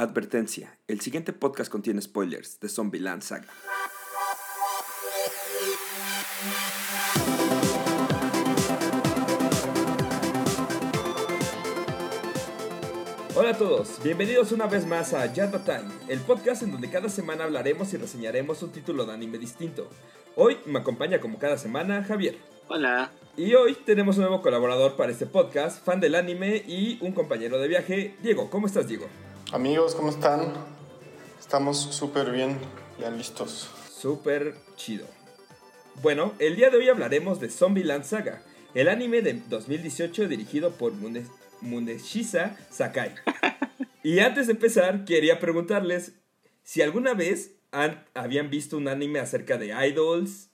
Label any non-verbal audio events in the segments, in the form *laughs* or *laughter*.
Advertencia, el siguiente podcast contiene spoilers de Zombieland Saga. Hola a todos, bienvenidos una vez más a Yata Time, el podcast en donde cada semana hablaremos y reseñaremos un título de anime distinto. Hoy me acompaña como cada semana Javier. Hola. Y hoy tenemos un nuevo colaborador para este podcast, fan del anime y un compañero de viaje, Diego. ¿Cómo estás, Diego? Amigos, ¿cómo están? Estamos súper bien, ya listos. Súper chido. Bueno, el día de hoy hablaremos de Zombieland Saga, el anime de 2018 dirigido por Mune Muneshisa Sakai. *laughs* y antes de empezar, quería preguntarles si alguna vez han, habían visto un anime acerca de idols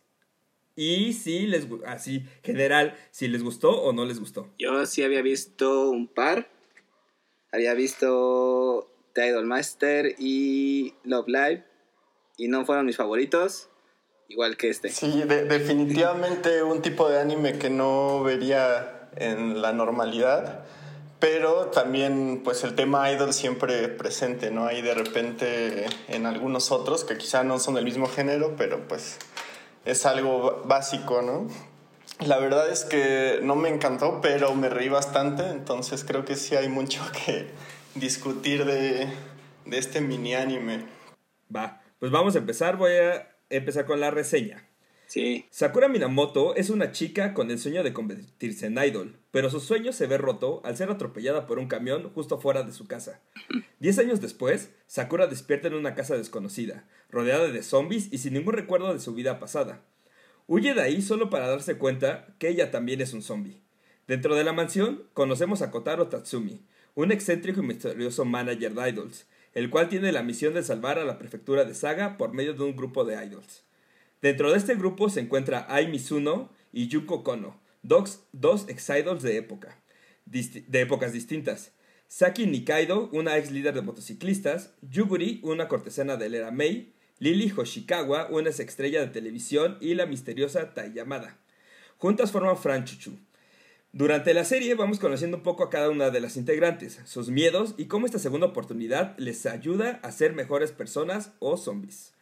y si les así general si les gustó o no les gustó. Yo sí había visto un par había visto The Idol Master y Love Live y no fueron mis favoritos, igual que este. Sí, definitivamente un tipo de anime que no vería en la normalidad, pero también pues el tema idol siempre presente, ¿no? Hay de repente en algunos otros que quizá no son del mismo género, pero pues es algo básico, ¿no? La verdad es que no me encantó, pero me reí bastante, entonces creo que sí hay mucho *laughs* que discutir de, este mini anime. Va, pues vamos a empezar, voy a empezar con la reseña. Sí. Sakura Minamoto es una chica con el sueño de convertirse en idol, pero su sueño se ve roto al ser atropellada por un camión justo fuera de su casa. *laughs* Diez años después, Sakura despierta en una casa desconocida, rodeada de zombies y sin ningún recuerdo de su vida pasada. Huye de ahí solo para darse cuenta que ella también es un zombie. Dentro de la mansión, conocemos a Kotaro Tatsumi, un excéntrico y misterioso manager de idols, el cual tiene la misión de salvar a la prefectura de Saga por medio de un grupo de idols. Dentro de este grupo se encuentra Ai Mizuno y Yuko Kono, dos, dos ex-idols de época, de épocas distintas. Saki Nikaido, una ex líder de motociclistas, Yuguri, una cortesana de era Mei, Lily Hoshikawa, una estrella de televisión, y la misteriosa Tai Yamada. Juntas forman Franchuchu. Durante la serie vamos conociendo un poco a cada una de las integrantes, sus miedos y cómo esta segunda oportunidad les ayuda a ser mejores personas o zombies.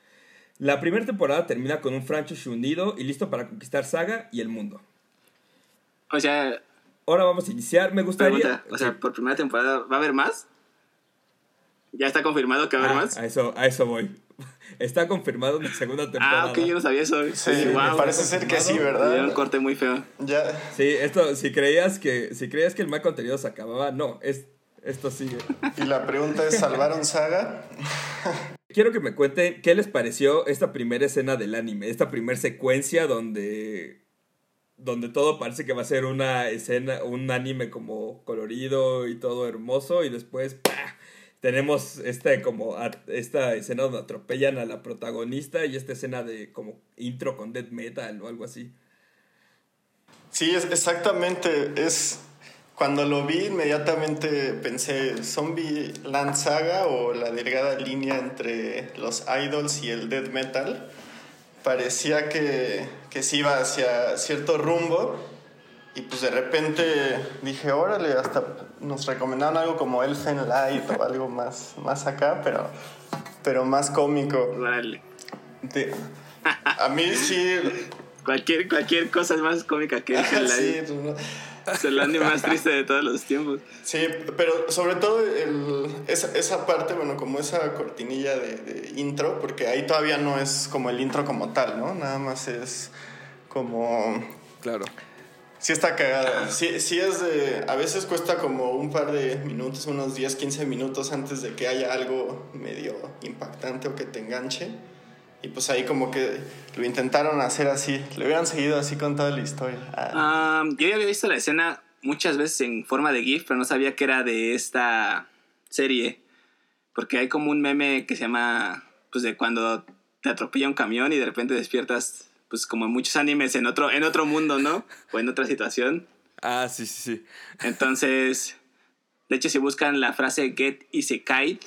La primera temporada termina con un Franchuchu unido y listo para conquistar Saga y el mundo. O sea... Ahora vamos a iniciar. Me gustaría... o sea, por primera temporada, ¿va a haber más? ¿Ya está confirmado que va a haber ah, más? A eso, a eso voy. *laughs* Está confirmado en la segunda temporada. Ah, ok, yo no sabía eso. Sí, me parece ser que sí, ¿verdad? un corte muy feo. Ya. Sí, esto, si creías que, si creías que el mal contenido se acababa, no, es, esto sigue. Y la pregunta es, ¿salvaron Saga? Quiero que me cuenten qué les pareció esta primera escena del anime, esta primera secuencia donde donde todo parece que va a ser una escena, un anime como colorido y todo hermoso y después ¡pah! Tenemos esta como esta escena donde atropellan a la protagonista y esta escena de como intro con death metal o algo así. Sí, es exactamente, es cuando lo vi inmediatamente pensé Zombie Land Saga o la delgada línea entre los idols y el death metal. Parecía que, que se iba hacia cierto rumbo y pues de repente dije, órale, hasta nos recomendaron algo como Elfen Light o algo más, más acá, pero, pero más cómico. Vale. a mí sí. cualquier, cualquier cosa es más cómica que Elfen Light. sí, Es el anime más triste de todos los tiempos. Sí, pero sobre todo el, esa, esa, parte, bueno, como esa cortinilla de, de, intro, porque ahí todavía no es como el intro como tal, ¿no? Nada más es como... Claro. Sí está cagada. Sí, es de... A veces cuesta como un par de minutos, unos 10, 15 minutos antes de que haya algo medio impactante o que te enganche. Y pues ahí como que lo intentaron hacer así. Lo hubieran seguido así con toda la historia. Ah. yo ya había visto la escena muchas veces en forma de GIF, pero no sabía que era de esta serie. Porque hay como un meme que se llama, pues de cuando te atropella un camión y de repente despiertas pues como en muchos animes en otro, en otro mundo, ¿no? O en otra situación. Ah, sí, sí, sí. Entonces, de hecho, si buscan la frase Get Isekai,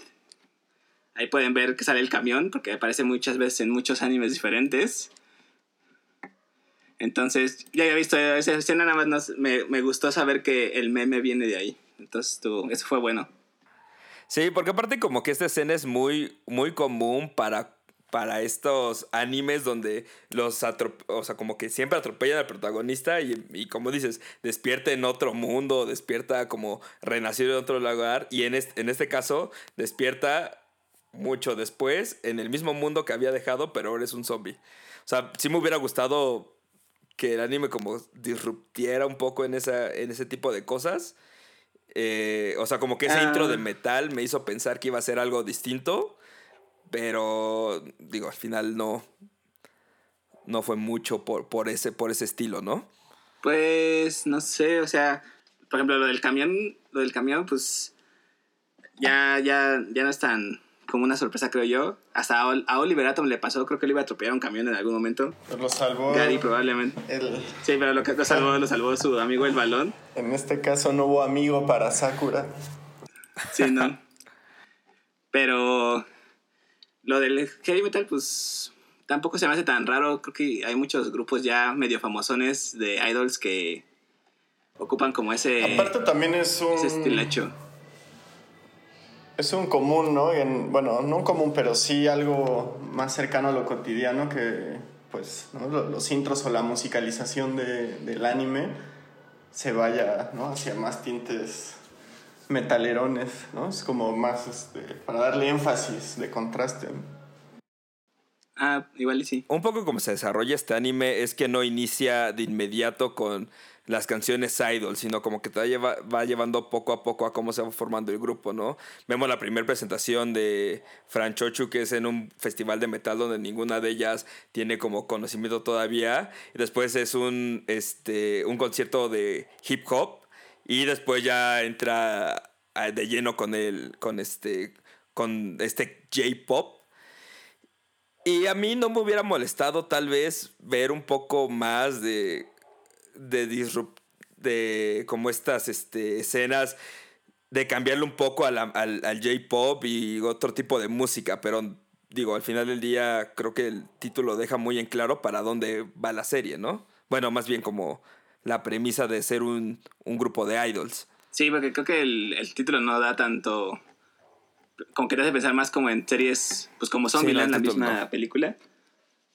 ahí pueden ver que sale el camión, porque aparece muchas veces en muchos animes diferentes. Entonces, ya había visto esa escena, nada más me, me, gustó saber que el meme viene de ahí. Entonces, tú, eso fue bueno. Sí, porque aparte como que esta escena es muy, muy común para para estos animes donde los o sea, como que siempre atropellan al protagonista y, como dices, despierta en otro mundo, despierta como renacido en otro lugar y en este, en este caso despierta mucho después en el mismo mundo que había dejado, pero ahora es un zombie. O sea, sí me hubiera gustado que el anime como disruptiera un poco en, esa, en ese tipo de cosas. Eh, o sea, como que ese intro de ah. metal me hizo pensar que iba a ser algo distinto. Pero, digo, al final no, no fue mucho por, por, ese, por ese estilo, ¿no? Pues, no sé, o sea, por ejemplo, lo del camión, lo del camión, pues, ya, ya, ya no es tan como una sorpresa, creo yo. Hasta a, Oliver Atom le pasó, creo que le iba a atropellar un camión en algún momento. lo salvó. Gary probablemente. Sí, pero lo que lo salvó, lo salvó su amigo el balón. En este caso no hubo amigo para Sakura. Sí, no. *laughs* Pero lo del heavy metal, pues tampoco se me hace tan raro. Creo que hay muchos grupos ya medio famosones de idols que ocupan como ese. Aparte también es un. Ese estilacho. Es un común, ¿no? En, bueno, no un común, pero sí algo más cercano a lo cotidiano que, pues, los intros o la musicalización de, del anime se vaya, ¿no? Hacia más tintes metalerones, ¿no? Es como más este, para darle énfasis de contraste. Ah, igual y sí. Un poco como se desarrolla este anime es que no inicia de inmediato con las canciones idol, sino como que te va, va llevando poco a poco a cómo se va formando el grupo, ¿no? Vemos la primera presentación de Franchochu, que es en un festival de metal donde ninguna de ellas tiene como conocimiento todavía. Y después es un, este, un concierto de hip hop y después ya entra de lleno con el, con este, con este J-pop. Y a mí no me hubiera molestado tal vez ver un poco más de, de disrupt, de como estas este, escenas de cambiarle un poco al, al, al J-pop y otro tipo de música, pero digo, al final del día creo que el título deja muy en claro para dónde va la serie, ¿no? Bueno, más bien como la premisa de ser un, grupo de idols. Sí, porque creo que el, título no da tanto. Como que te hace pensar más como en series, pues como son sí, la misma película.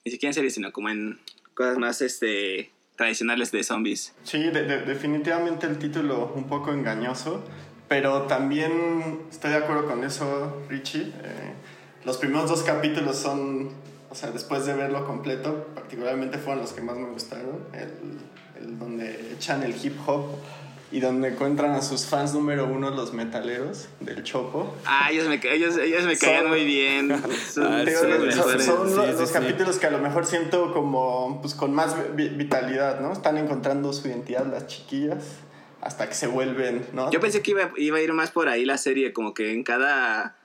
Ni siquiera en series, sino como en cosas más este, tradicionales de zombies. Sí, definitivamente el título un poco engañoso, pero también estoy de acuerdo con eso, Richie. Eh, los primeros dos capítulos son, o sea, después de verlo completo, particularmente fueron los que más me gustaron. El, donde echan el hip hop y donde encuentran a sus fans número uno, los metaleros del Chopo. Ah, ellos me, ellos, ellos me caían muy bien. *laughs* Son, los, capítulos que a lo mejor siento como pues, con más vitalidad, ¿no? Están encontrando su identidad las chiquillas hasta que se vuelven, ¿no? Yo pensé que iba, iba a ir más por ahí la serie, como que en cada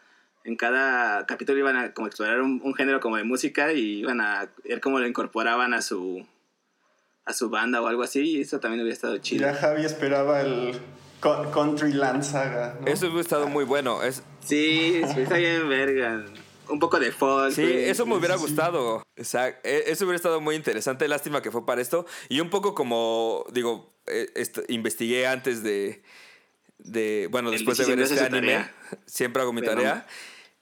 en cada capítulo iban a como explorar un, un, género como de música y iban a ver cómo lo incorporaban a su a su banda o algo así, y eso también hubiera estado chido. Ya Javi esperaba el Country Land Saga. Eso hubiera estado muy bueno. Es... Sí, está bien verga. Un poco de folk. Sí, eso me hubiera gustado. Exacto. E, eso hubiera estado muy interesante. Lástima que fue para esto. Y un poco como, digo, eh, investigué antes de, de bueno, después de ver este anime, siempre hago mi tarea.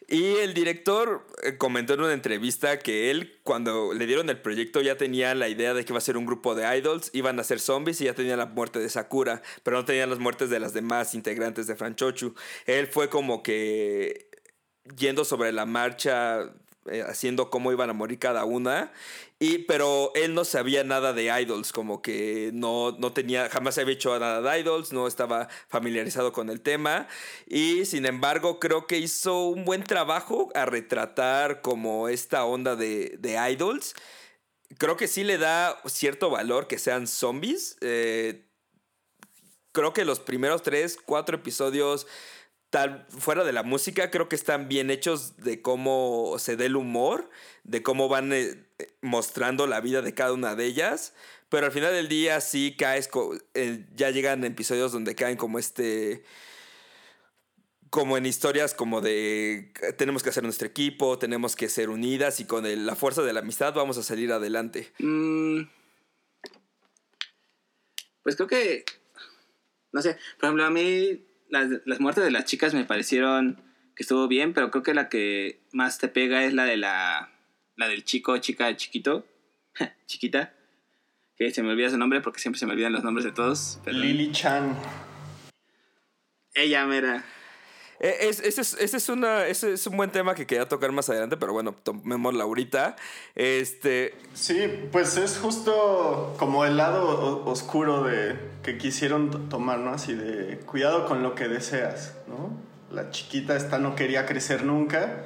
Y el director eh, comentó en una entrevista que él, cuando le dieron el proyecto, ya tenía la idea de que iba a ser un grupo de idols, iban a ser zombies y ya tenía la muerte de Sakura, pero no tenían las muertes de las demás integrantes de Franchochu. Él fue como que yendo sobre la marcha, eh, haciendo cómo iban a morir cada una. Y, pero él no sabía nada de idols, como que no, no tenía, jamás había hecho nada de idols, no estaba familiarizado con el tema. Y sin embargo, creo que hizo un buen trabajo a retratar como esta onda de, de idols. Creo que sí le da cierto valor que sean zombies. Eh, creo que los primeros tres, cuatro episodios fuera de la música, creo que están bien hechos de cómo se dé el humor, de cómo van eh, mostrando la vida de cada una de ellas. Pero al final del día sí caes, eh, ya llegan episodios donde caen como este como en historias como de tenemos que hacer nuestro equipo, tenemos que ser unidas y con la fuerza de la amistad vamos a salir adelante. Mm. Pues creo que, no sé, por ejemplo, a mí las, muertes de las chicas me parecieron que estuvo bien, pero creo que la que más te pega es la de la, la del chico, chica, chiquito, *laughs* chiquita, que se me olvida su nombre porque siempre se me olvidan los nombres de todos. Pero Lily Chan. ella mera. Eh, es- ese, es, ese es una, ese es un buen tema que quería tocar más adelante, pero bueno, tomémoslo ahorita. Este, Sí, pues es justo como el lado oscuro de que quisieron to- tomar, ¿no? Así de cuidado con lo que deseas, ¿no? La chiquita esta no quería crecer nunca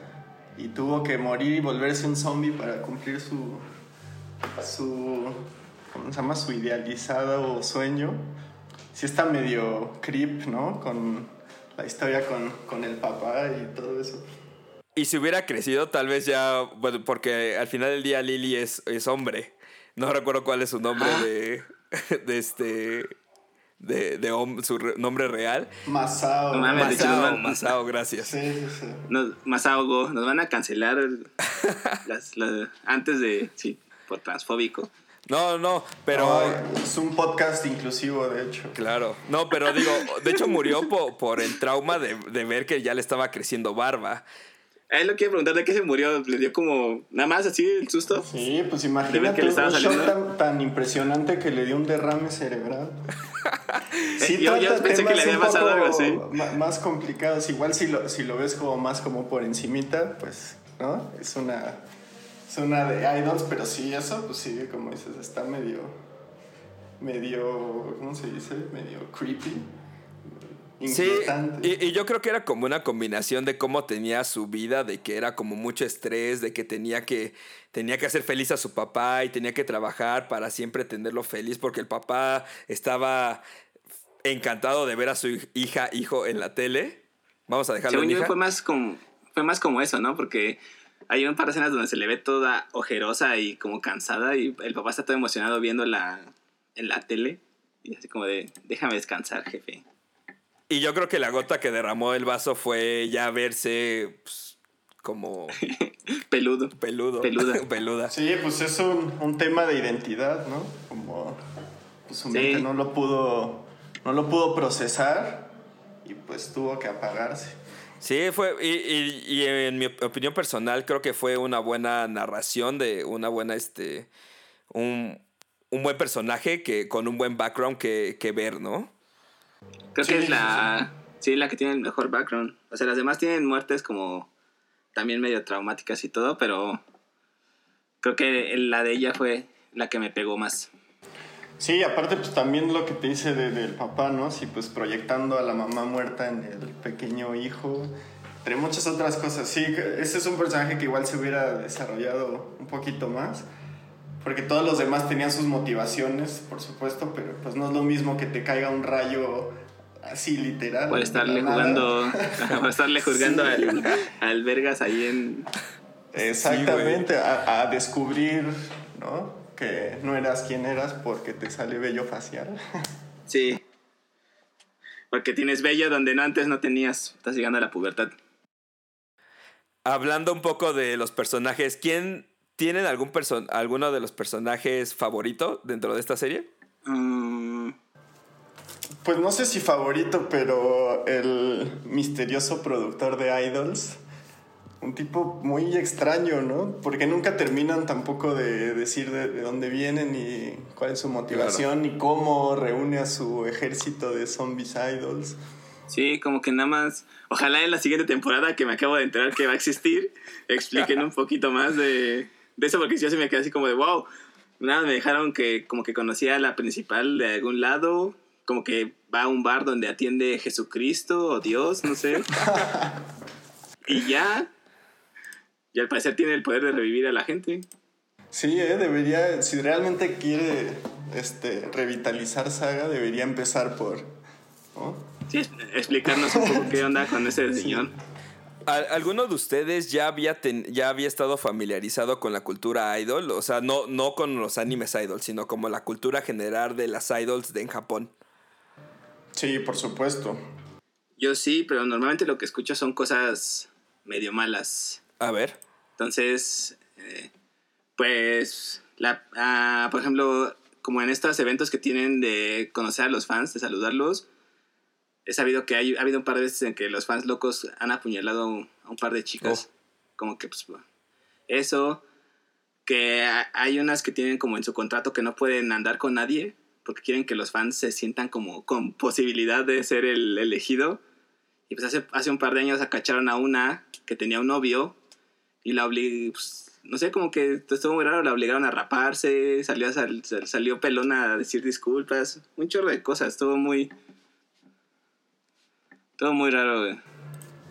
y tuvo que morir y volverse un zombie para cumplir su su ¿cómo se llama? su idealizado sueño. Sí está medio creep, ¿no? Con la historia con, con el papá y todo eso. y si hubiera crecido, tal vez ya, bueno, porque al final del día Lily es, es hombre. No recuerdo cuál es su nombre Ah. de, *laughs* de este, de, de su re- nombre real. Masao. No mames, Masao, van- Masao, gracias. Sí, sí, sí. Nos, más ahogo, nos van a cancelar las, las- antes de, sí, por transfóbico. No, no, pero... No, es un podcast inclusivo, de hecho. Claro, no, pero digo, de hecho murió po- por el trauma de, de ver que ya le estaba creciendo barba. A él lo quiero preguntar de qué se murió, le dio como nada más así el susto. Sí, pues De ver imagínate que le estaba un shock saliendo. tan, tan impresionante que le dio un derrame cerebral. *laughs* Eh, yo- yo trata pensé que le había pasado algo así. Más complicados. Igual si lo, si lo ves como más como por encimita, pues, ¿no? Es una, es una de idols, pero sí, eso, pues sí, como dices, está medio, medio, ¿cómo se dice? Medio creepy. Sí, Inquietante. y, y yo creo que era como una combinación de cómo tenía su vida, de que era como mucho estrés, de que tenía que tenía que hacer feliz a su papá y tenía que trabajar para siempre tenerlo feliz porque el papá estaba encantado de ver a su hij- hija, hijo en la tele. Vamos a dejarlo Según en yo hija. fue más como fue más como eso, ¿no? Porque hay un par de escenas donde se le ve toda ojerosa y como cansada y el papá está todo emocionado viéndola en la tele y así como de déjame descansar, jefe. Y yo creo que la gota que derramó el vaso fue ya verse pues, como *laughs* Peludo. peludo. Peluda. *laughs* Peluda. Sí, pues es un, un tema de identidad, ¿no? Como pues, su Sí. mente no lo pudo no lo pudo procesar y pues tuvo que apagarse. Sí, fue, y, y- y en mi opinión personal, creo que fue una buena narración de una buena, este, un, un buen personaje que con un buen background que, que ver, ¿no? Creo Sí, que es sí, la sí, la que tiene el mejor background. O sea, las demás tienen muertes como también medio traumáticas y todo, pero creo que la de ella fue la que me pegó más. Sí, aparte pues también lo que te dice de- del papá, ¿no? Sí, pues proyectando a la mamá muerta en el pequeño hijo, entre muchas otras cosas. Sí, ese es un personaje que igual se hubiera desarrollado un poquito más, porque todos los demás tenían sus motivaciones, por supuesto, pero pues no es lo mismo que te caiga un rayo así literal. Por estarle jugando, *laughs* por estarle juzgando Sí. al, al Vergas ahí en... Exactamente, a, a descubrir, ¿no? Que no eras quien eras porque te sale vello facial. *laughs* Sí. Porque tienes bello donde antes no tenías. Estás llegando a la pubertad. Hablando un poco de los personajes, ¿quién tienen algún person alguno de los personajes favorito dentro de esta serie? Mm, Pues no sé si favorito, pero el misterioso productor de Idols. Un tipo muy extraño, ¿no? Porque nunca terminan tampoco de decir de, de dónde vienen y cuál es su motivación y cómo reúne a su ejército de zombies idols. sí, como que nada más... Ojalá en la siguiente temporada que me acabo de enterar que va a existir, expliquen un poquito más de, de eso, porque yo se me quedé así como de wow. Nada, me dejaron que como que conocía a la principal de algún lado, como que va a un bar donde atiende Jesucristo o Dios, no sé. *laughs* y ya. Y al parecer tiene el poder de revivir a la gente. Sí, ¿eh? debería, si realmente quiere este, revitalizar Saga, debería empezar por... ¿no? Sí, explicarnos un poco qué onda con ese señor. ¿Al- ¿Alguno de ustedes ya había, ten- ya había estado familiarizado con la cultura idol? O sea, no, no con los animes idol, sino como la cultura general de las idols de en Japón. Sí, por supuesto. Yo sí, pero normalmente lo que escucho son cosas medio malas. A ver. Entonces, eh, pues, la, ah, por ejemplo, como en estos eventos que tienen de conocer a los fans, de saludarlos, he sabido que hay, ha habido un par de veces en que los fans locos han apuñalado a un par de chicas. Como que, pues, eso. Que hay unas que tienen como en su contrato que no pueden andar con nadie porque quieren que los fans se sientan como con posibilidad de ser el elegido. Y pues hace, hace un par de años acacharon a una que tenía un novio y la obligaron, pues, no sé, como que estuvo muy raro, la obligaron a raparse, salió, salió pelona a decir disculpas, un chorro de cosas, muy... Todo muy raro, güey.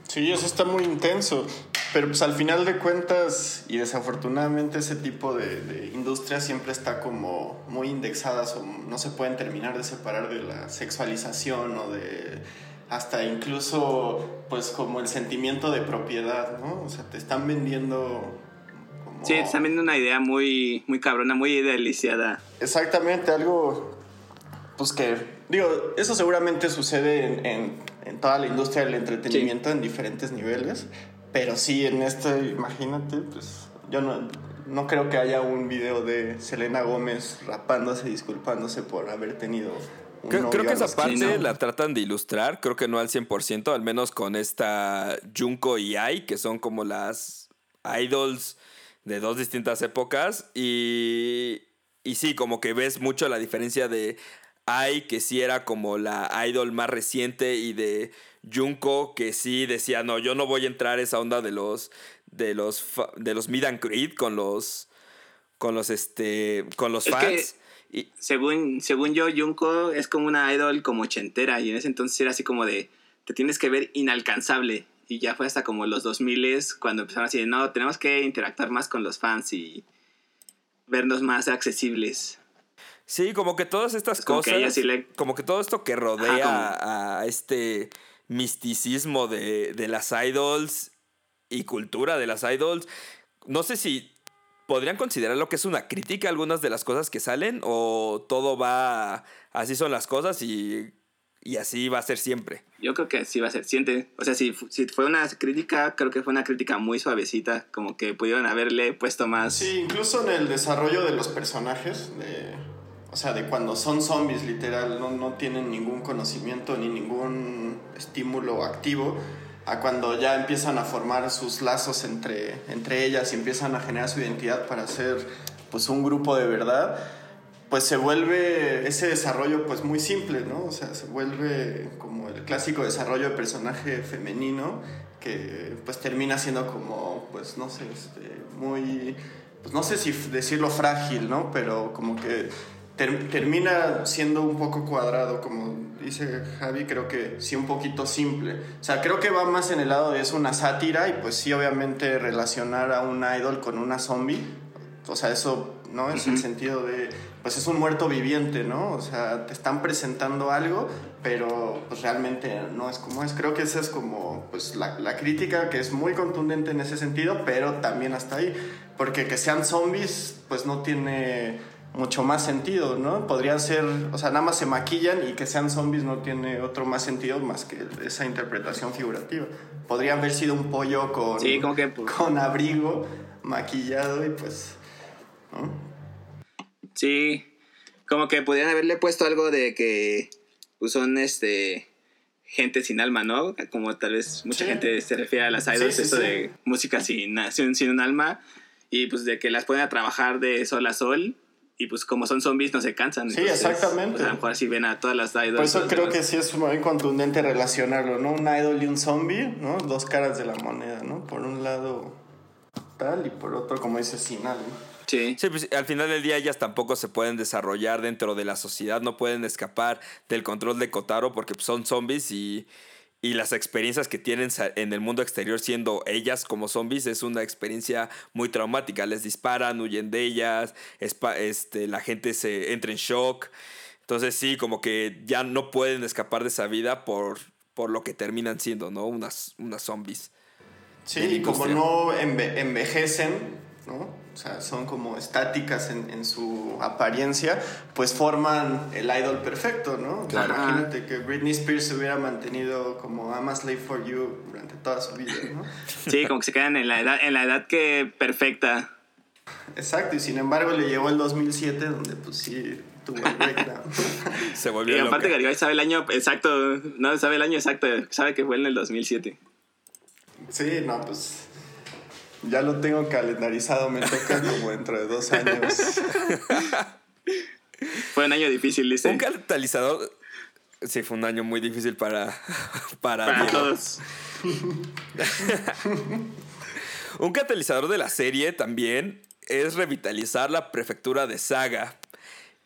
Sí, eso está muy intenso. Pero pues al final de cuentas, y desafortunadamente ese tipo de, de industrias siempre está como muy indexadas o no se pueden terminar de separar de la sexualización o de hasta incluso pues como el sentimiento de propiedad, ¿no? O sea, te están vendiendo como... Sí, te están vendiendo una idea muy, muy cabrona, muy idealizada. Exactamente, algo pues que, digo, eso seguramente sucede en, en, en toda la industria del entretenimiento en diferentes niveles, pero sí, en este, imagínate, pues yo no, no creo que haya un video de Selena Gómez rapándose, disculpándose por haber tenido Creo, creo, que esa parte la tratan de ilustrar, creo que no al 100%, al menos con esta Junko y Ai, que son como las idols de dos distintas épocas. Y, y sí, como que ves mucho la diferencia de Ai, que sí era como la idol más reciente, y de Junko, que sí decía, no, yo no voy a entrar a esa onda de los, de los, de los Mid and Creed con los, con los, este, con los fans. Y según, según yo, Junko es como una idol como ochentera y en ese entonces era así como de, te tienes que ver inalcanzable. Y ya fue hasta como los 2000 cuando empezaron así de, no, tenemos que interactuar más con los fans y vernos más accesibles. Sí, como que todas estas cosas, como que todo esto que rodea a este misticismo de, de las idols y cultura de las idols, no sé si ¿Podrían considerar lo que es una crítica a algunas de las cosas que salen? ¿O todo va, así son las cosas y, y así va a ser siempre? Yo creo que así va a ser siempre. O sea, si, si fue una crítica, creo que fue una crítica muy suavecita, como que pudieron haberle puesto más... Sí, incluso en el desarrollo de los personajes, de, o sea, de cuando son zombies, literal, no, no tienen ningún conocimiento ni ningún estímulo activo a cuando ya empiezan a formar sus lazos entre, entre ellas y empiezan a generar su identidad para ser pues un grupo de verdad, pues se vuelve ese desarrollo pues muy simple, ¿no? O sea, se vuelve como el clásico desarrollo de personaje femenino que pues termina siendo como pues no sé, este, muy pues no sé si decirlo frágil, ¿no? Pero como que termina siendo un poco cuadrado, como dice Javi, creo que sí un poquito simple. O sea, creo que va más en el lado de es una sátira y pues sí obviamente relacionar a un idol con una zombie, o sea, eso no es el sentido de pues es un muerto viviente, ¿no? O sea, te están presentando algo, pero pues realmente no es como es. Creo que esa es como pues la, la crítica que es muy contundente en ese sentido, pero también hasta ahí, porque que sean zombies pues no tiene mucho más sentido, ¿no? Podrían ser, o sea, nada más se maquillan y que sean zombies no tiene otro más sentido más que esa interpretación figurativa. Podrían haber sido un pollo con, pues, con abrigo, maquillado y pues, ¿no? Sí, como que podrían haberle puesto algo de que pues, son este gente sin alma, ¿no? Como tal vez mucha gente se refiere a las idols, eso de música sin, sin, sin un alma, y pues de que las pueden trabajar de sol a sol y pues como son zombies no se cansan. Sí, exactamente. Pues, a lo mejor si ven a todas las idols. Por eso creo que sí es muy contundente relacionarlo, ¿no? Un idol y un zombie, ¿no? Dos caras de la moneda, ¿no? Por un lado tal y por otro, como dice, sin algo. Sí. sí pues, al final del día ellas tampoco se pueden desarrollar dentro de la sociedad, no pueden escapar del control de Kotaro porque pues, son zombies y y las experiencias que tienen en el mundo exterior siendo ellas como zombies es una experiencia muy traumática. Les disparan, huyen de ellas, este, la gente se entra en shock. Entonces sí, como que ya no pueden escapar de esa vida por, por lo que terminan siendo, ¿no? Unas, unas zombies. Sí, y como no envejecen, ¿no? o sea, son como estáticas en, en, su apariencia, pues forman el idol perfecto, ¿no? Claro. imagínate que Britney Spears se hubiera mantenido como I'm a slave for you durante toda su vida, ¿no? *laughs* Sí, como que se quedan en la edad, en la edad que perfecta. Exacto, y sin embargo le llegó el 2007 donde pues sí tuvo el breakdown. *laughs* Se volvió Y aparte loca. Garibay sabe el año exacto, no sabe el año exacto, sabe que fue en el 2007. Sí, no, pues ya lo tengo calendarizado, me toca como dentro de dos años. *laughs* Fue un año difícil, dice. Un catalizador. Sí, fue un año muy difícil para. *laughs* Para, todos. *laughs* Un catalizador de la serie también es revitalizar la prefectura de Saga.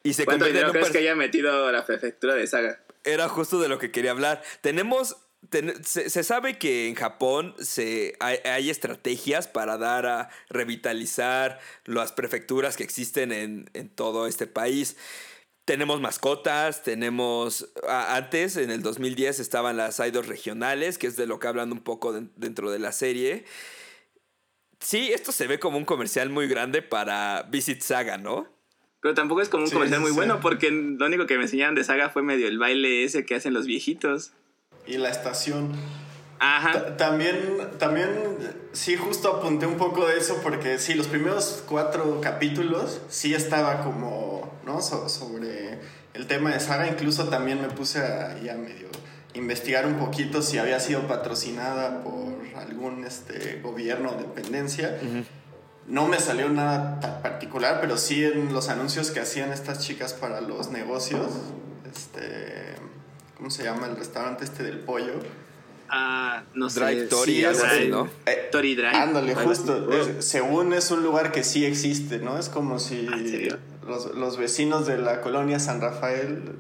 Y se ¿Cuánto convierte en dinero crees que haya metido la prefectura de Saga? Era justo de lo que quería hablar. Tenemos. Ten- se, se sabe que en Japón se, hay, hay estrategias para dar a revitalizar las prefecturas que existen en, en todo este país. Tenemos mascotas, tenemos... Antes, en el 2010, estaban las idols regionales, que es de lo que hablan un poco den- dentro de la serie. Sí, esto se ve como un comercial muy grande para Visit Saga, ¿no? Pero tampoco es como un Sí, comercial muy sí. bueno porque lo único que me enseñaron de Saga fue medio el baile ese que hacen los viejitos. Y la estación. Ajá. Ta- También, también, sí, justo apunté un poco de eso porque sí, los primeros cuatro capítulos sí estaba como, ¿no? So- sobre el tema de Saga. Incluso también me puse a, ya medio investigar un poquito si había sido patrocinada por algún este, gobierno o dependencia. No me salió nada tan particular, pero sí en los anuncios que hacían estas chicas para los negocios, este, ¿cómo se llama el restaurante este del pollo? Ah, no sé. Drive Tori, Sí, algo así, ¿no? Eh, Tori Drive. Ándale, justo. es- según es un lugar que sí existe, ¿no? Es como si Ah, los, los vecinos de la colonia San Rafael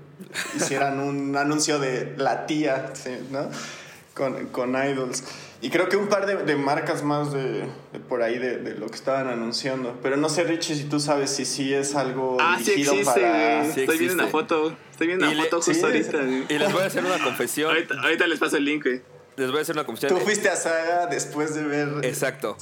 hicieran un *laughs* anuncio de la tía, sí, ¿no? Con, con idols. Y creo que un par de, de marcas más de, de por ahí de, de lo que estaban anunciando. Pero no sé, Richie, si tú sabes si sí es algo Ah, sí existe, para... Sí Estoy viendo una existe. foto. Estoy viendo foto justo sí, ahorita. güey. Y les voy a hacer una confesión. Ahorita, ahorita les paso el link, güey. Les voy a hacer una confesión. Tú fuiste a Saga después de ver... Exacto.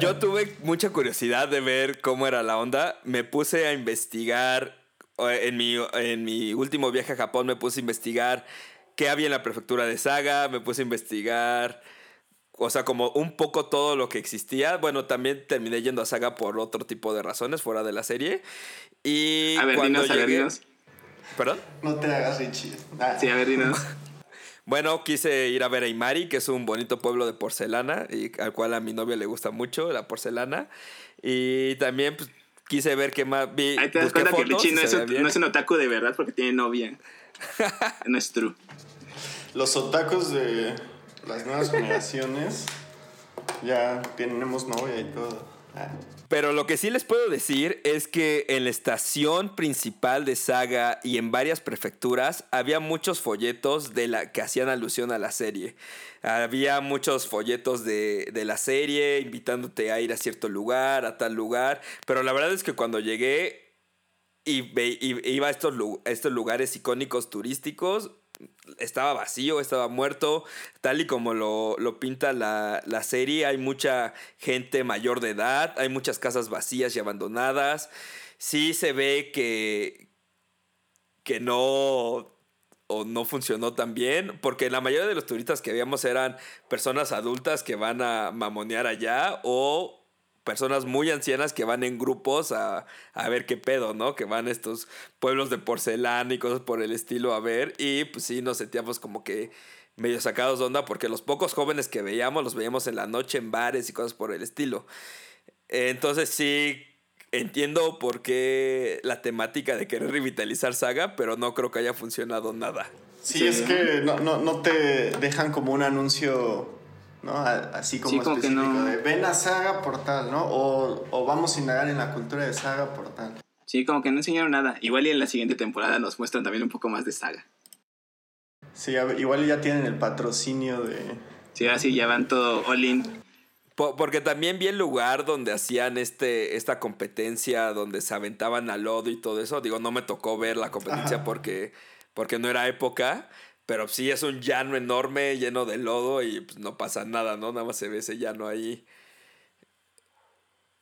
Yo tuve mucha curiosidad de ver cómo era la onda. Me puse a investigar. En mi, en mi último viaje a Japón me puse a investigar qué había en la prefectura de Saga. Me puse a investigar. O sea, como un poco todo lo que existía. Bueno, también terminé yendo a Saga por otro tipo de razones fuera de la serie. Y A ver, cuando dinos, a ver, dinos. ¿Perdón? No te hagas, Richie. Ah. Sí, a ver, dinos. *laughs* Bueno, quise ir a ver a Imari, que es un bonito pueblo de porcelana, y al cual a mi novia le gusta mucho la porcelana. Y también pues, quise ver qué más vi. Ahí te das cuenta que fotos Richie y no se es, no es un otaku de verdad porque tiene novia. *laughs* no es true. Los otakus de las nuevas generaciones ya tenemos novia y todo. Ah. Pero lo que sí les puedo decir es que en la estación principal de Saga y en varias prefecturas había muchos folletos de la que hacían alusión a la serie. Había muchos folletos de, de la serie invitándote a ir a cierto lugar, a tal lugar. Pero la verdad es que cuando llegué y, iba a estos lugares icónicos turísticos, estaba vacío, estaba muerto, tal y como lo, lo pinta la, la serie. Hay mucha gente mayor de edad, hay muchas casas vacías y abandonadas. Sí se ve que, que no o no funcionó tan bien, porque la mayoría de los turistas que habíamos eran personas adultas que van a mamonear allá o personas muy ancianas que van en grupos a, a ver qué pedo, ¿no? Que van a estos pueblos de porcelana y cosas por el estilo a ver y pues sí nos sentíamos como que medio sacados de onda porque los pocos jóvenes que veíamos los veíamos en la noche en bares y cosas por el estilo. Entonces sí entiendo por qué la temática de querer revitalizar Saga, pero no creo que haya funcionado nada. Sí, Sí. es que no, no, no te dejan como un anuncio, ¿no? Así como Sí, como que no. de ven a Saga por tal, ¿no? O, o vamos a indagar en la cultura de Saga por tal. Sí, como que no enseñaron nada. Igual y en la siguiente temporada nos muestran también un poco más de saga. Sí, ver, igual ya tienen el patrocinio de... Sí, ahora sí ya van todo all in. Po- Porque también vi el lugar donde hacían este, esta competencia, donde se aventaban al lodo y todo eso. Digo, no me tocó ver la competencia Ajá. porque, porque no era época, pero sí es un llano enorme lleno de lodo y pues, no pasa nada, ¿no? Nada más se ve ese llano ahí.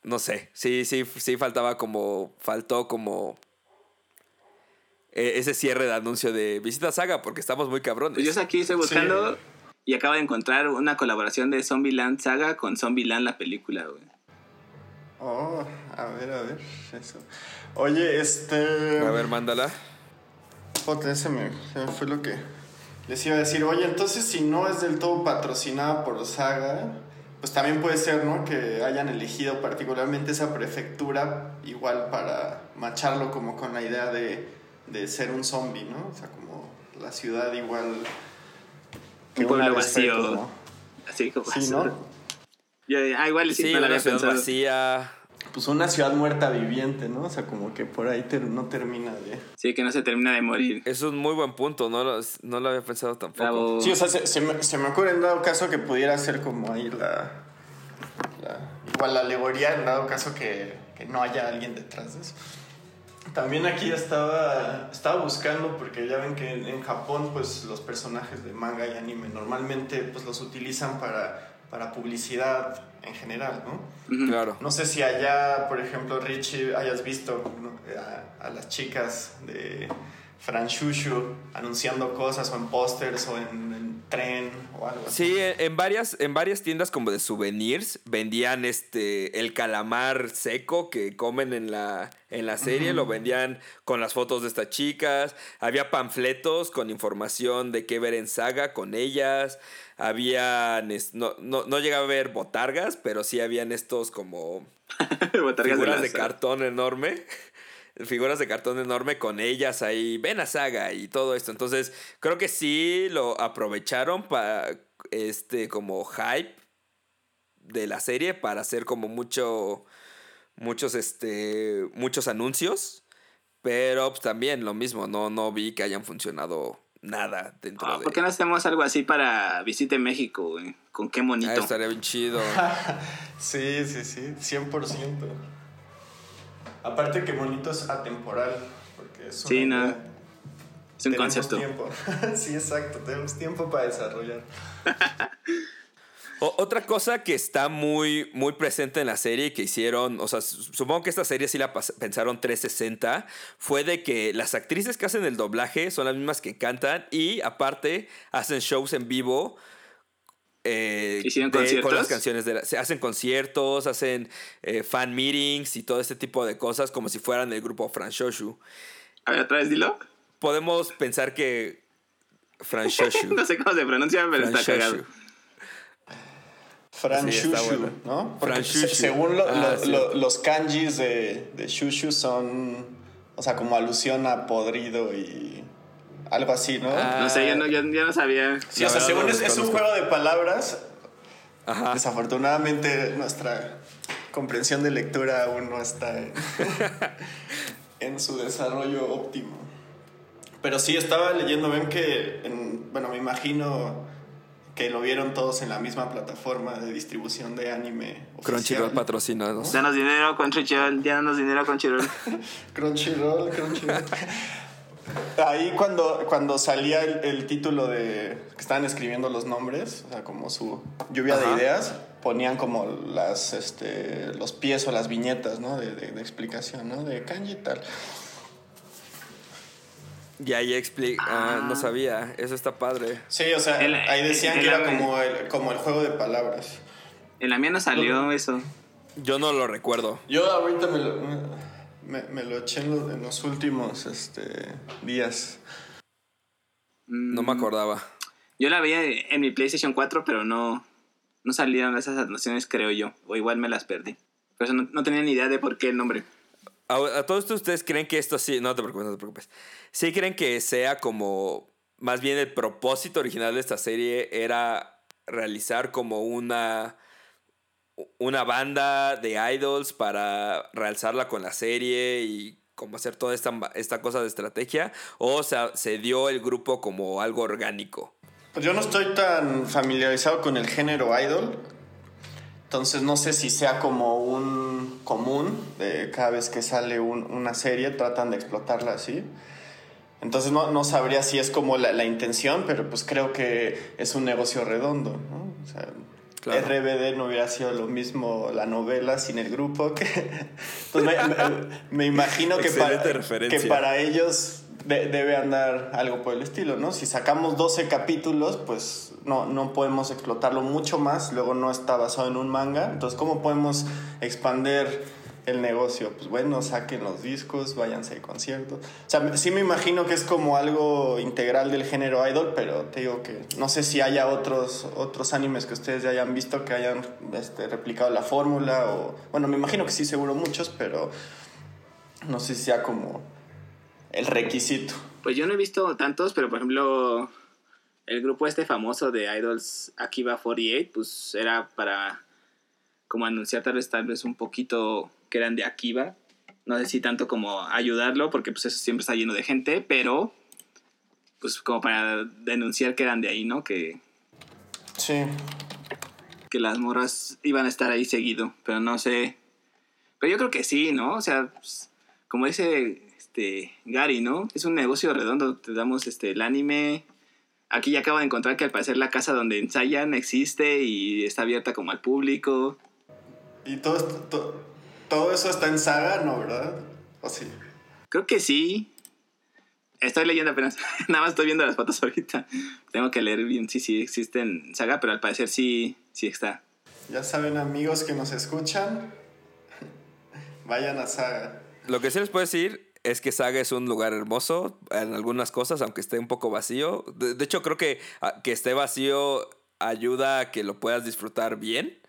No sé, sí, sí, sí faltaba como, faltó como eh, ese cierre de anuncio de visita Saga porque estamos muy cabrones. Pues yo aquí estoy buscando y acabo de encontrar una colaboración de Zombieland Saga con Zombieland la película, güey. Oh, a ver, a ver, eso. Oye, este... A ver, mándala. Joder, ese me, se me fue lo que les iba a decir. Oye, entonces si no es del todo patrocinada por Saga, pues también puede ser, ¿no? Que hayan elegido particularmente esa prefectura igual para macharlo como con la idea de, de ser un zombie, ¿no? O sea, como la ciudad igual... Un pueblo vacío. ¿no? Así como Sí, ¿no? Yo, ah, igual sí, Sí, no la había pensado. vacía. Pues una ciudad muerta viviente, ¿no? O sea, como que por ahí ter- no termina de... Sí, que no se termina de morir. Es un muy buen punto, no lo, no lo había pensado tampoco. Bravo. Sí, o sea, se, se me, se me ocurre en dado caso que pudiera ser como ahí la, la- igual la alegoría, en dado caso que, que no haya alguien detrás de eso. También aquí estaba, estaba buscando, porque ya ven que en, en Japón pues los personajes de manga y anime normalmente pues los utilizan para, para publicidad en general, ¿no? Claro. No sé si allá, por ejemplo, Richie, hayas visto ¿no? a, a las chicas de Franshushu anunciando cosas o en pósters o en, en tren o algo así. Sí, en varias, en varias tiendas como de souvenirs vendían este el calamar seco que comen en la, en la serie, lo vendían con las fotos de estas chicas, había panfletos con información de qué ver en saga con ellas, habían, no, no, no llegaba a ver botargas, pero sí habían estos como *laughs* Botargas figuras de cartón enorme. Figuras de cartón enorme con ellas ahí, ven a saga y todo esto. Entonces, creo que sí lo aprovecharon para este como hype de la serie para hacer como mucho muchos este muchos anuncios, pero pues, también lo mismo, no no vi que hayan funcionado nada dentro Ah, de ¿Por qué no hacemos algo así para Visite México, güey? Con qué Ah, monito. estaría bien chido. *laughs* Sí, sí, sí, 100%. Aparte que bonito es atemporal, porque es Sí, no. idea. es un Tenemos concepto. tiempo. *laughs* sí, exacto, tenemos tiempo para desarrollar. O- otra cosa que está muy, muy presente en la serie que hicieron, o sea, su- supongo que esta serie sí la pensaron 360, fue de que las actrices que hacen el doblaje son las mismas que cantan y aparte hacen shows en vivo. Eh, ¿Hicieron de- con conciertos? las canciones de la- se hacen conciertos, hacen eh, fan meetings y todo este tipo de cosas como si fueran el grupo Franshoshu. A ver, otra vez dilo. Podemos pensar que Franshoshu. *laughs* no sé cómo se pronuncia, pero está cagado. Fran Sí, está Shushu, bueno. ¿no? Fran se- Shushu. según lo- Ah, lo- cierto. lo- los kanjis de, de Shushu son, o sea, como alusión a podrido y algo así, ¿no? Ah, No sé, yo no, yo, yo no sabía. sí, o sea, según no es, un juego de palabras, Ajá. desafortunadamente nuestra comprensión de lectura aún no está en, *laughs* en su desarrollo óptimo. Pero sí, estaba leyendo, ven que, en- bueno, me imagino que lo vieron todos en la misma plataforma de distribución de anime. Crunchyroll patrocinados. Danos dinero con Crunchyroll, danos dinero con *laughs* Crunchyroll. Crunchyroll, Crunchyroll. *laughs* Ahí cuando, cuando salía el, el título de que estaban escribiendo los nombres, o sea, como su lluvia Ajá. de ideas, ponían como las, este, los pies o las viñetas, ¿no? De, de- de explicación, ¿no? De kanji y tal. Y ahí explica. Ah, no sabía. Eso está padre. Sí, o sea, El- ahí decían el- que era como el, como el juego de palabras. En la mía no salió eso. Yo no lo recuerdo. Yo ahorita me lo, me, me lo eché en los, en los últimos este, días. Mm, No me acordaba. Yo la veía en mi PlayStation 4, pero no, no salieron esas anotaciones, creo yo. O igual me las perdí. Por eso no, no tenía ni idea de por qué el nombre. A, a todos ustedes creen que esto sí. No te preocupes, no te preocupes. Sí creen que sea como. Más bien el propósito original de esta serie era realizar como una. Una banda de idols para realzarla con la serie y como hacer toda esta, esta cosa de estrategia. O sea, se dio el grupo como algo orgánico. Pues yo no estoy tan familiarizado con el género idol. Entonces no sé si sea como un común de cada vez que sale un- una serie tratan de explotarla así. Entonces no, no sabría si es como la, la intención, pero pues creo que es un negocio redondo. ¿no? O sea, Claro. RBD no hubiera sido lo mismo la novela sin el grupo. Que, *laughs* Entonces me, me- me imagino para, que para ellos debe andar algo por el estilo, ¿no? Si sacamos 12 capítulos, pues no, no podemos explotarlo mucho más, luego no está basado en un manga, entonces ¿cómo podemos expander el negocio? Pues bueno, saquen los discos, váyanse al concierto. O sea, sí me imagino que es como algo integral del género idol, pero te digo que no sé si haya otros, otros animes que ustedes ya hayan visto que hayan este, replicado la fórmula o... Bueno, me imagino que sí, seguro muchos, pero no sé si sea como el requisito. Pues yo no he visto tantos, pero por ejemplo, el grupo este famoso de idols Akiba 48, pues era para como anunciar tal vez, tal vez un poquito que eran de Akiba. No sé si tanto como ayudarlo, porque pues eso siempre está lleno de gente, pero pues como para denunciar que eran de ahí, ¿no? Que... Sí. Que las morras iban a estar ahí seguido, pero no sé. Pero yo creo que sí, ¿no? O sea, pues, como dice este, Gary, ¿no? Es un negocio redondo, te damos este, el anime. Aquí ya acabo de encontrar que al parecer la casa donde ensayan existe y está abierta como al público. ¿Y todo, todo eso está en saga, no, verdad? ¿O sí? Creo que sí. Estoy leyendo apenas. *laughs* Nada más estoy viendo las fotos ahorita. Tengo que leer bien si sí, sí existe en saga, pero al parecer sí, sí está. Ya saben, amigos que nos escuchan, *laughs* vayan a saga. Lo que sí les puedo decir es que Saga es un lugar hermoso en algunas cosas, aunque esté un poco vacío. De, hecho, creo que ah, que esté vacío ayuda a que lo puedas disfrutar bien.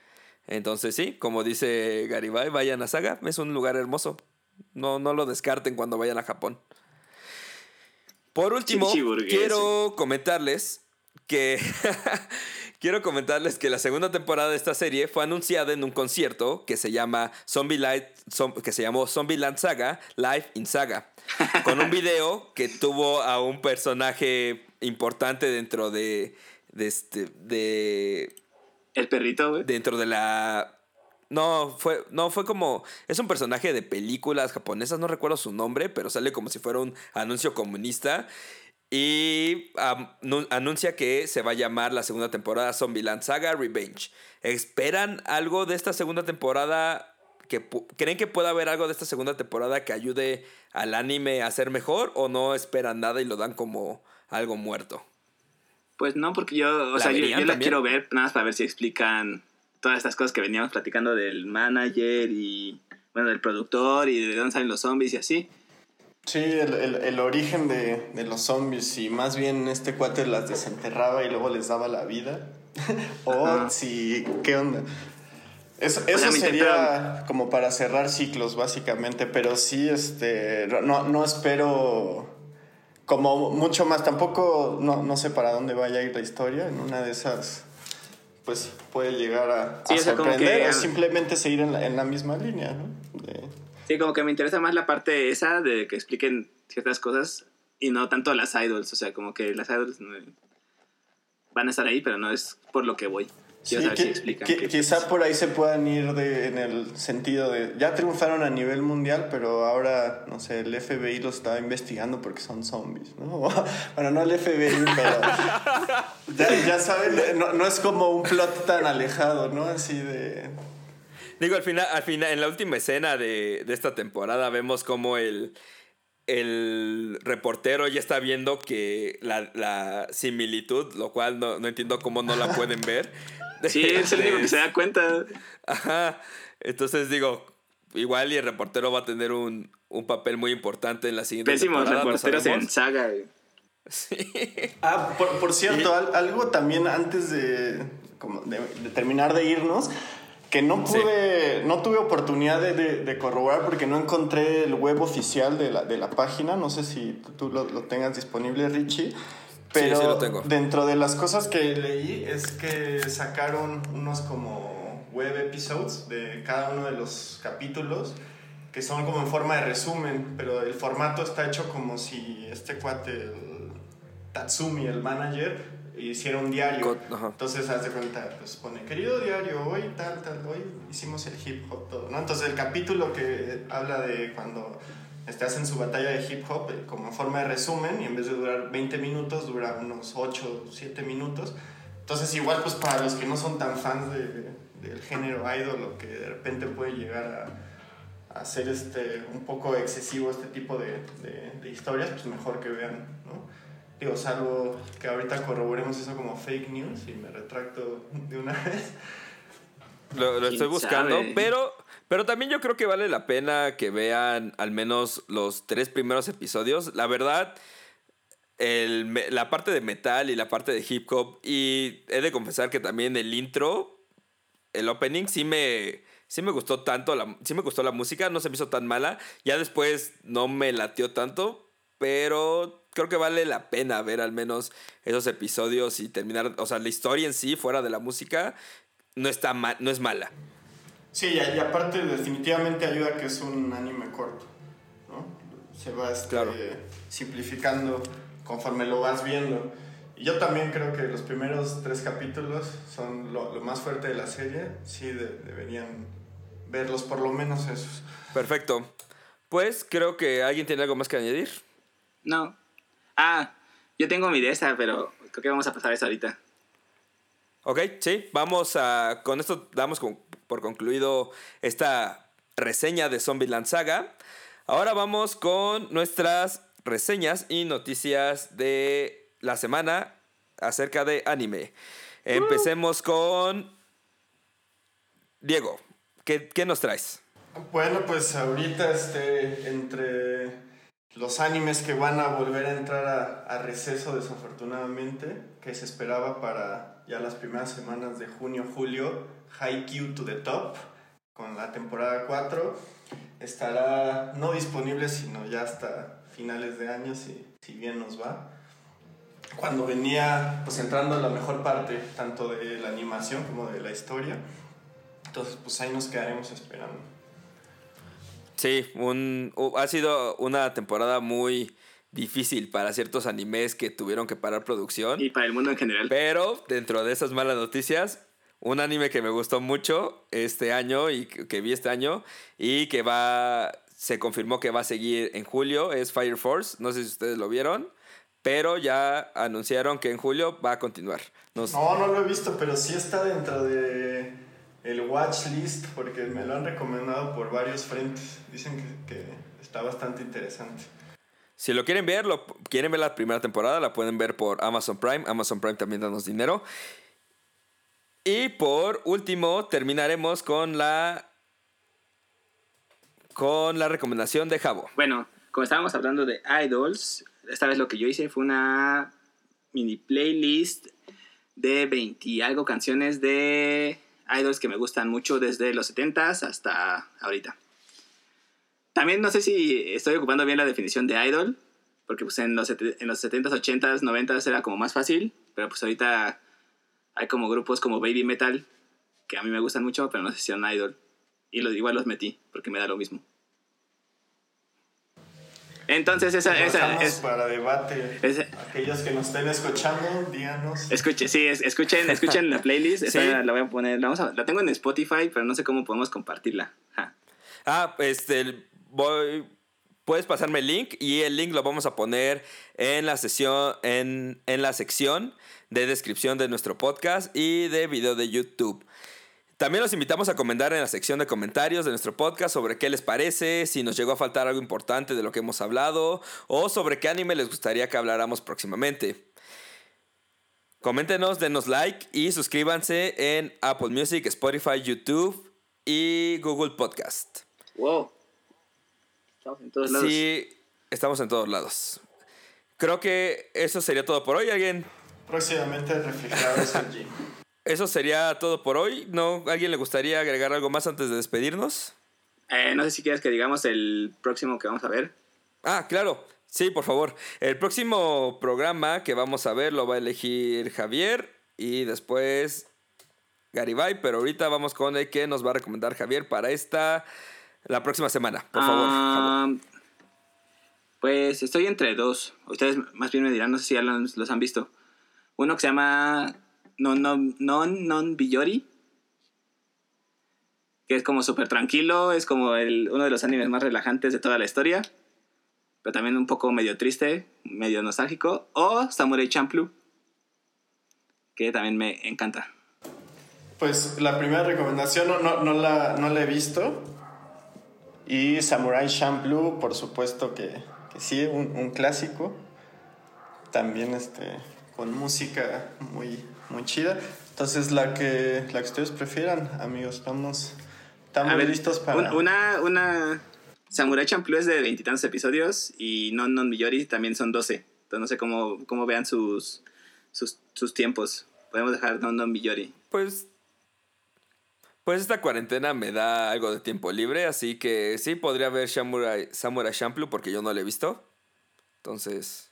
Entonces, sí, como dice Garibay, vayan a Saga, es un lugar hermoso. No, no lo descarten cuando vayan a Japón. Por último, quiero comentarles que *laughs* quiero comentarles que la segunda temporada de esta serie fue anunciada en un concierto que se llama Zombie Light, que se llamó Zombieland Saga Live in Saga, con un video que tuvo a un personaje importante dentro de de este de el perrito, güey. Dentro de la no, fue, no, fue como. Es un personaje de películas japonesas, no recuerdo su nombre, pero sale como si fuera un anuncio comunista. Y anuncia que se va a llamar la segunda temporada Zombieland Saga Revenge. ¿Esperan algo de esta segunda temporada? Que, ¿Creen que pueda haber algo de esta segunda temporada que ayude al anime a ser mejor? ¿O no esperan nada y lo dan como algo muerto? Pues no, porque yo, o sea, yo, la quiero ver nada más para ver si explican todas estas cosas que veníamos platicando del manager y, bueno, del productor y de dónde salen los zombies y así. Sí, el, origen de, los zombies y más bien este cuate las desenterraba y luego les daba la vida. *laughs* o si, ¿qué onda? Eso, eso sería como para cerrar ciclos básicamente, pero sí, este, no, no espero como mucho más. Tampoco, no, no sé para dónde vaya a ir la historia. En una de esas, pues puede llegar a, sorprender o, simplemente seguir en la, en la misma línea, ¿no? Sí, como que me interesa más la parte esa de que expliquen ciertas cosas y no tanto las idols. O sea, como que las idols van a estar ahí, pero no es por lo que voy. Sí, quizá por ahí se puedan ir de, en el sentido de, ya triunfaron a nivel mundial, pero ahora, no sé, el FBI los está investigando porque son zombies, ¿no? *laughs* Bueno, no el FBI, pero *laughs* ya, saben, no, no, es como un plot tan alejado, ¿no? Así de... Digo, al final, al final en la última escena de, de esta temporada vemos como el el reportero ya está viendo que la, la similitud, lo cual no, no, entiendo cómo no la pueden ver, *laughs* *laughs* Sí, es el único que se da cuenta. Ajá. Entonces digo, igual y el reportero va a tener un, papel muy importante en la siguiente Pésimos reporteros en saga. Sí. Ah, por, cierto, algo también antes de, terminar de irnos, que no pude, no tuve oportunidad de, corroborar porque no encontré el web oficial de la, de la página, no sé si tú lo, lo tengas disponible, Richie. Pero dentro de las cosas que leí es que sacaron unos como web episodes de cada uno de los capítulos que son como en forma de resumen, pero el formato está hecho como si este cuate, el Tatsumi, el manager, hiciera un diario. Entonces, haz de cuenta, pues pone, querido diario, hoy tal, tal, hoy hicimos el hip hop, todo, ¿no? Entonces, el capítulo que habla de cuando estás en su batalla de hip hop eh, como forma de resumen y en vez de durar 20 minutos dura unos 8 o 7 minutos. Entonces igual pues para los que no son tan fans de, del género idol o que de repente puede llegar hacer este, un poco excesivo este tipo de, de, historias, pues mejor que vean, ¿no? Digo, salvo que ahorita corroboremos eso como fake news y me retracto de una *laughs* vez. Lo, lo estoy buscando, pero, pero también yo creo que vale la pena que vean al menos los tres primeros episodios. La verdad, el, la parte de metal y la parte de hip hop, y he de confesar que también el intro, el opening, sí me sí me gustó tanto, la, sí me gustó la música, no se me hizo tan mala. Ya después no me latió tanto, pero creo que vale la pena ver al menos esos episodios y terminar, o sea, la historia en sí, fuera de la música, no, está no es mala. Sí, y, aparte definitivamente ayuda que es un anime corto, ¿no? Se va este, simplificando conforme lo vas viendo. Y yo también creo que los primeros tres capítulos son lo, más fuerte de la serie. Sí, deberían verlos por lo menos esos. Perfecto. Pues creo que alguien tiene algo más que añadir. No. Ah, yo tengo mi idea, pero creo que vamos a pasar eso ahorita. Ok, sí, vamos a. Con esto damos por concluido esta reseña de Zombieland Saga. Ahora vamos con nuestras reseñas y noticias de la semana acerca de anime. Empecemos con Diego. ¿Qué, nos traes? Bueno, pues ahorita este, entre los animes que van a volver a entrar a, receso desafortunadamente, que se esperaba para ya las primeras semanas de junio, julio, Haikyuu to the Top, con la temporada 4, estará no disponible sino ya hasta finales de año, si, si bien nos va. Cuando venía pues entrando la mejor parte, tanto de la animación como de la historia. Entonces, pues ahí nos quedaremos esperando. Sí, un, ha sido una temporada muy difícil para ciertos animes que tuvieron que parar producción. Y para el mundo en general. Pero dentro de esas malas noticias, un anime que me gustó mucho este año y que vi este año y que va, se confirmó que va a seguir en julio es Fire Force. No sé si ustedes lo vieron, pero ya anunciaron que en julio va a continuar. No, no lo he visto, pero sí está dentro de el watch list porque me lo han recomendado por varios frentes. Dicen que, está bastante interesante. Si lo quieren ver, lo quieren ver la primera temporada, la pueden ver por Amazon Prime. Amazon Prime también danos dinero. Y por último, terminaremos con la con la recomendación de Jabo. Bueno, como estábamos hablando de idols, esta vez lo que yo hice fue una mini playlist de 20 y algo canciones de idols que me gustan mucho desde los 70s hasta ahorita. También no sé si estoy ocupando bien la definición de idol, porque pues en los, en los 70s, 80s, 90s era como más fácil, pero pues ahorita hay como grupos como Baby Metal, que a mí me gustan mucho, pero no sé si son idol. Y los, igual los metí, porque me da lo mismo. Entonces esa, esa es para debate. Aquellos que nos estén escuchando, díganos. Escuche, sí, escuchen, escuchen la playlist. *laughs* la voy a poner, la, vamos a, la tengo en Spotify, pero no sé cómo podemos compartirla. Ah, este, puedes pasarme el link y el link lo vamos a poner en la sesión, en, en la sección de descripción de nuestro podcast y de video de YouTube. También los invitamos a comentar en la sección de comentarios de nuestro podcast sobre qué les parece, si nos llegó a faltar algo importante de lo que hemos hablado o sobre qué anime les gustaría que habláramos próximamente. Coméntenos, denos like y suscríbanse en Apple Music, Spotify, YouTube y Google Podcast. Wow. Estamos en todos lados. Sí, estamos en todos lados. Creo que eso sería todo por hoy. ¿Alguien? Próximamente reflejado allí. Eso sería todo por hoy. ¿No? ¿Alguien le gustaría agregar algo más antes de despedirnos? Eh, no sé si quieres que digamos el próximo que vamos a ver. Ah, claro. Sí, por favor. El próximo programa que vamos a ver lo va a elegir Javier y después Garibay, pero ahorita vamos con el que nos va a recomendar Javier para esta la próxima semana, por favor. Ah, pues estoy entre dos. Ustedes más bien me dirán, no sé si ya los, los han visto. Uno que se llama non, non, non, non Billori. Que es como súper tranquilo, es como el, uno de los animes más relajantes de toda la historia. Pero también un poco medio triste, medio nostálgico. O Samurai Champloo. Que también me encanta. Pues la primera recomendación no, no, no, la, no la he visto. Y Samurai Champloo, por supuesto que, que sí, un, un, clásico. También este, con música muy, muy chida. Entonces, la que, la que ustedes prefieran, amigos, estamos, estamos listos para... Una, una... Samurai Champloo es de veintitantos episodios y Non Non Millori también son 12. Entonces, no sé cómo, cómo vean sus, sus, sus tiempos. Podemos dejar Non Non Millori. Pues pues esta cuarentena me da algo de tiempo libre, así que sí podría ver Samurai, Samurai Champloo porque yo no lo he visto. Entonces,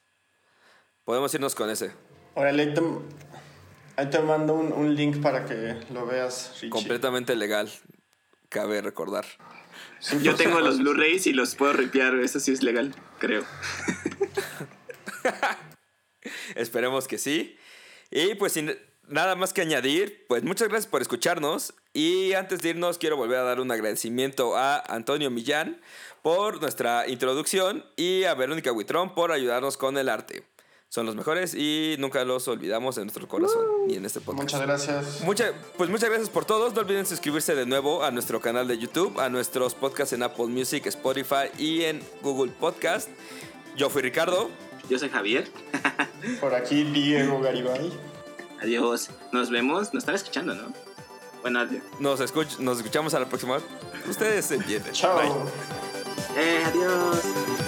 podemos irnos con ese. Órale, ahí te, mando un, link para que lo veas, Richie. Completamente legal, cabe recordar. yo tengo los Blu-rays y los puedo ripear, eso sí es legal, creo. *laughs* Esperemos que sí. Y pues sin nada más que añadir, pues muchas gracias por escucharnos. Y antes de irnos, quiero volver a dar un agradecimiento a Antonio Millán por nuestra introducción y a Verónica Huitrón por ayudarnos con el arte. Son los mejores y nunca los olvidamos en nuestro corazón ni en este podcast. Muchas gracias. Mucha, pues muchas gracias por todos. No olviden suscribirse de nuevo a nuestro canal de YouTube, a nuestros podcasts en Apple Music, Spotify y en Google Podcast. Yo fui Ricardo. Yo soy Javier. por aquí Diego Garibay. Adiós. Nos vemos. Nos están escuchando, ¿no? Bueno, adiós. Nos, nos escuchamos a la próxima. Ustedes se entienden. Chao. Eh, adiós.